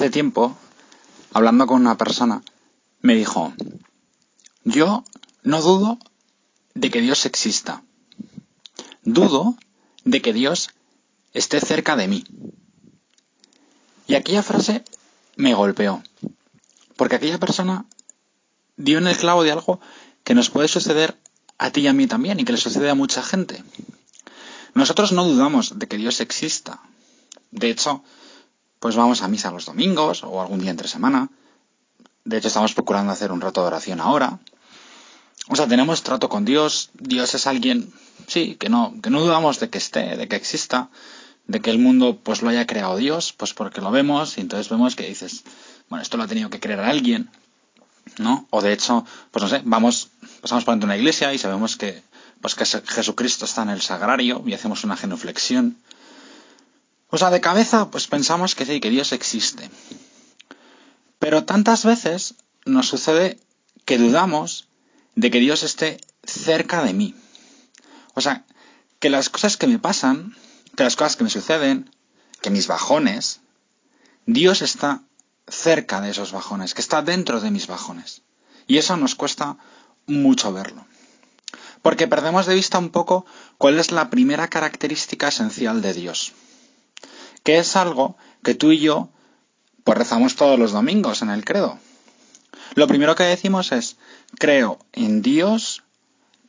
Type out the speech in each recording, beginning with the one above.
hace tiempo, hablando con una persona, me dijo, yo no dudo de que Dios exista. Dudo de que Dios esté cerca de mí. Y aquella frase me golpeó, porque aquella persona dio en el clavo de algo que nos puede suceder a ti y a mí también y que le sucede a mucha gente. Nosotros no dudamos de que Dios exista. De hecho, pues vamos a misa los domingos o algún día entre semana. De hecho, estamos procurando hacer un rato de oración ahora. O sea, tenemos trato con Dios. Dios es alguien, sí, que no, que no dudamos de que esté, de que exista, de que el mundo pues lo haya creado Dios, pues porque lo vemos y entonces vemos que dices, bueno, esto lo ha tenido que crear alguien, ¿no? O de hecho, pues no sé, vamos, pasamos por una iglesia y sabemos que, pues que Jesucristo está en el sagrario y hacemos una genuflexión. O sea, de cabeza, pues pensamos que sí, que Dios existe. Pero tantas veces nos sucede que dudamos de que Dios esté cerca de mí. O sea, que las cosas que me pasan, que las cosas que me suceden, que mis bajones, Dios está cerca de esos bajones, que está dentro de mis bajones. Y eso nos cuesta mucho verlo. Porque perdemos de vista un poco cuál es la primera característica esencial de Dios. Que es algo que tú y yo pues rezamos todos los domingos en el credo. Lo primero que decimos es, creo en Dios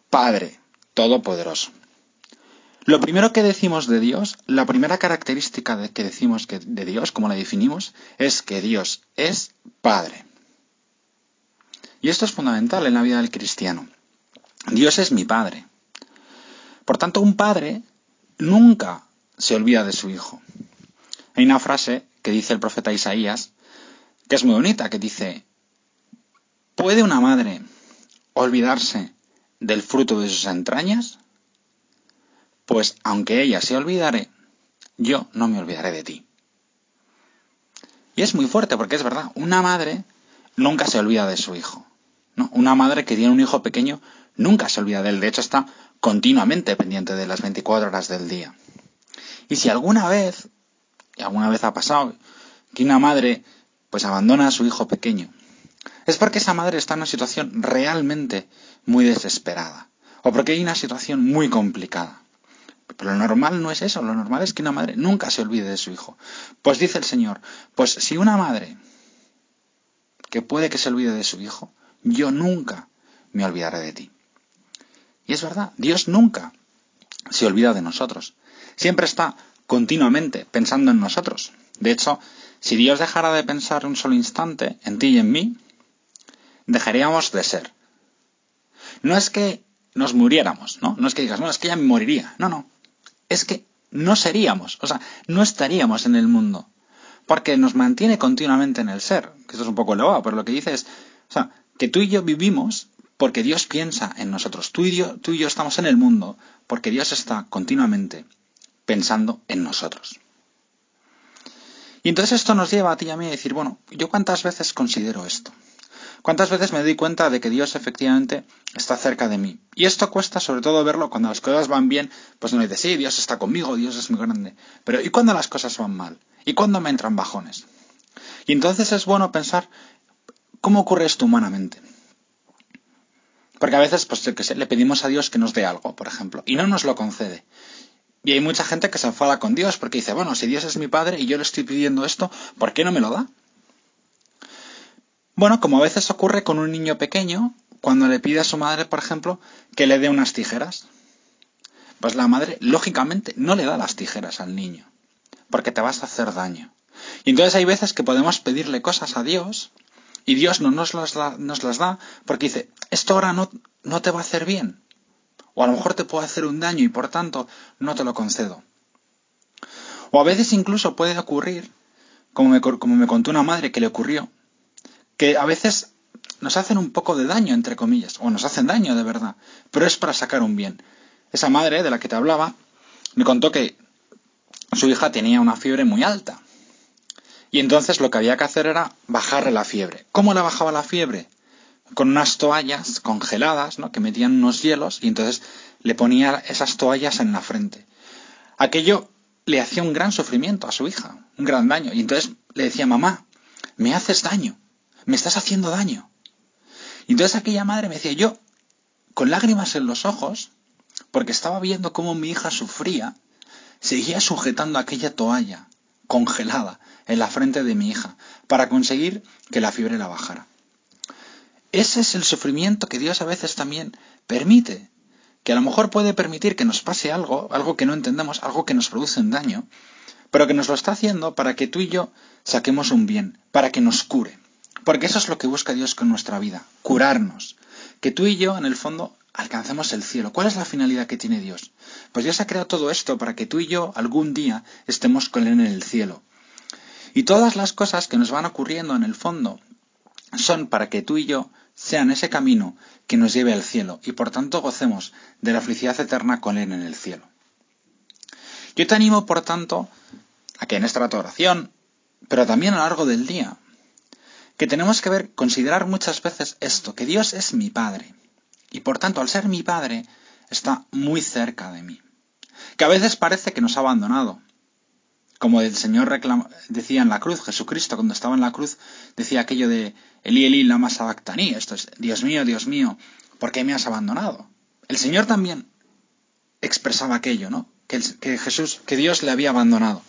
Padre Todopoderoso. Lo primero que decimos de Dios, la primera característica de que decimos que de Dios, como la definimos, es que Dios es Padre. Y esto es fundamental en la vida del cristiano. Dios es mi Padre. Por tanto, un padre nunca se olvida de su hijo. Hay una frase que dice el profeta Isaías, que es muy bonita, que dice, ¿puede una madre olvidarse del fruto de sus entrañas? Pues aunque ella se olvidare, yo no me olvidaré de ti. Y es muy fuerte porque es verdad, una madre nunca se olvida de su hijo. Una madre que tiene un hijo pequeño nunca se olvida de él, de hecho está continuamente pendiente de las 24 horas del día. Y si alguna vez, y alguna vez ha pasado, que una madre pues abandona a su hijo pequeño, es porque esa madre está en una situación realmente muy desesperada, o porque hay una situación muy complicada. Pero lo normal no es eso, lo normal es que una madre nunca se olvide de su hijo. Pues dice el Señor, pues si una madre que puede que se olvide de su hijo, yo nunca me olvidaré de ti. Y es verdad, Dios nunca se olvida de nosotros. Siempre está continuamente pensando en nosotros. De hecho, si Dios dejara de pensar un solo instante en ti y en mí, dejaríamos de ser. No es que nos muriéramos, ¿no? No es que digas, no, es que ya me moriría. No, no es que no seríamos, o sea, no estaríamos en el mundo. Porque nos mantiene continuamente en el ser. Que esto es un poco elevado, pero lo que dice es, o sea, que tú y yo vivimos porque Dios piensa en nosotros. Tú y yo, tú y yo estamos en el mundo porque Dios está continuamente pensando en nosotros. Y entonces esto nos lleva a ti y a mí a decir, bueno, ¿yo cuántas veces considero esto? ¿Cuántas veces me doy cuenta de que Dios efectivamente está cerca de mí? Y esto cuesta sobre todo verlo cuando las cosas van bien, pues no dices, sí, Dios está conmigo, Dios es muy grande. Pero ¿y cuando las cosas van mal? ¿Y cuando me entran bajones? Y entonces es bueno pensar, ¿cómo ocurre esto humanamente? Porque a veces, pues que le pedimos a Dios que nos dé algo, por ejemplo, y no nos lo concede. Y hay mucha gente que se enfada con Dios porque dice, bueno, si Dios es mi padre y yo le estoy pidiendo esto, ¿por qué no me lo da? Bueno, como a veces ocurre con un niño pequeño, cuando le pide a su madre, por ejemplo, que le dé unas tijeras. Pues la madre, lógicamente, no le da las tijeras al niño, porque te vas a hacer daño. Y entonces hay veces que podemos pedirle cosas a Dios y Dios no nos las da, nos las da porque dice, esto ahora no, no te va a hacer bien. O a lo mejor te puede hacer un daño y por tanto no te lo concedo. O a veces incluso puede ocurrir, como me, como me contó una madre que le ocurrió, que a veces nos hacen un poco de daño, entre comillas, o nos hacen daño de verdad, pero es para sacar un bien. Esa madre de la que te hablaba me contó que su hija tenía una fiebre muy alta. Y entonces lo que había que hacer era bajarle la fiebre. ¿Cómo le bajaba la fiebre? Con unas toallas congeladas, ¿no? Que metían unos hielos y entonces le ponía esas toallas en la frente. Aquello le hacía un gran sufrimiento a su hija, un gran daño. Y entonces le decía, mamá, me haces daño, me estás haciendo daño. Y entonces aquella madre me decía, yo, con lágrimas en los ojos, porque estaba viendo cómo mi hija sufría, seguía sujetando aquella toalla congelada en la frente de mi hija para conseguir que la fiebre la bajara. Ese es el sufrimiento que Dios a veces también permite, que a lo mejor puede permitir que nos pase algo, algo que no entendemos, algo que nos produce un daño, pero que nos lo está haciendo para que tú y yo saquemos un bien, para que nos cure. Porque eso es lo que busca Dios con nuestra vida, curarnos. Que tú y yo, en el fondo, alcancemos el cielo. ¿Cuál es la finalidad que tiene Dios? Pues Dios ha creado todo esto para que tú y yo algún día estemos con Él en el cielo. Y todas las cosas que nos van ocurriendo en el fondo son para que tú y yo sean ese camino que nos lleve al cielo y por tanto gocemos de la felicidad eterna con Él en el cielo. Yo te animo, por tanto, a que en esta oración, pero también a lo largo del día, que tenemos que ver, considerar muchas veces esto, que Dios es mi Padre, y por tanto, al ser mi Padre, está muy cerca de mí. Que a veces parece que nos ha abandonado. Como el Señor decía en la cruz, Jesucristo cuando estaba en la cruz decía aquello de Eli Eli lama sabactaní, esto es, Dios mío, Dios mío, ¿por qué me has abandonado? El Señor también expresaba aquello, ¿no? Que, Jesús, que Dios le había abandonado.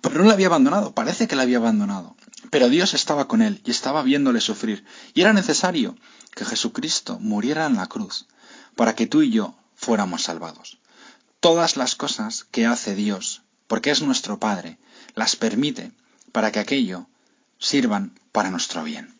Pero no le había abandonado, parece que le había abandonado. Pero Dios estaba con él y estaba viéndole sufrir. Y era necesario que Jesucristo muriera en la cruz para que tú y yo fuéramos salvados. Todas las cosas que hace Dios, porque es nuestro Padre, las permite para que aquello sirvan para nuestro bien.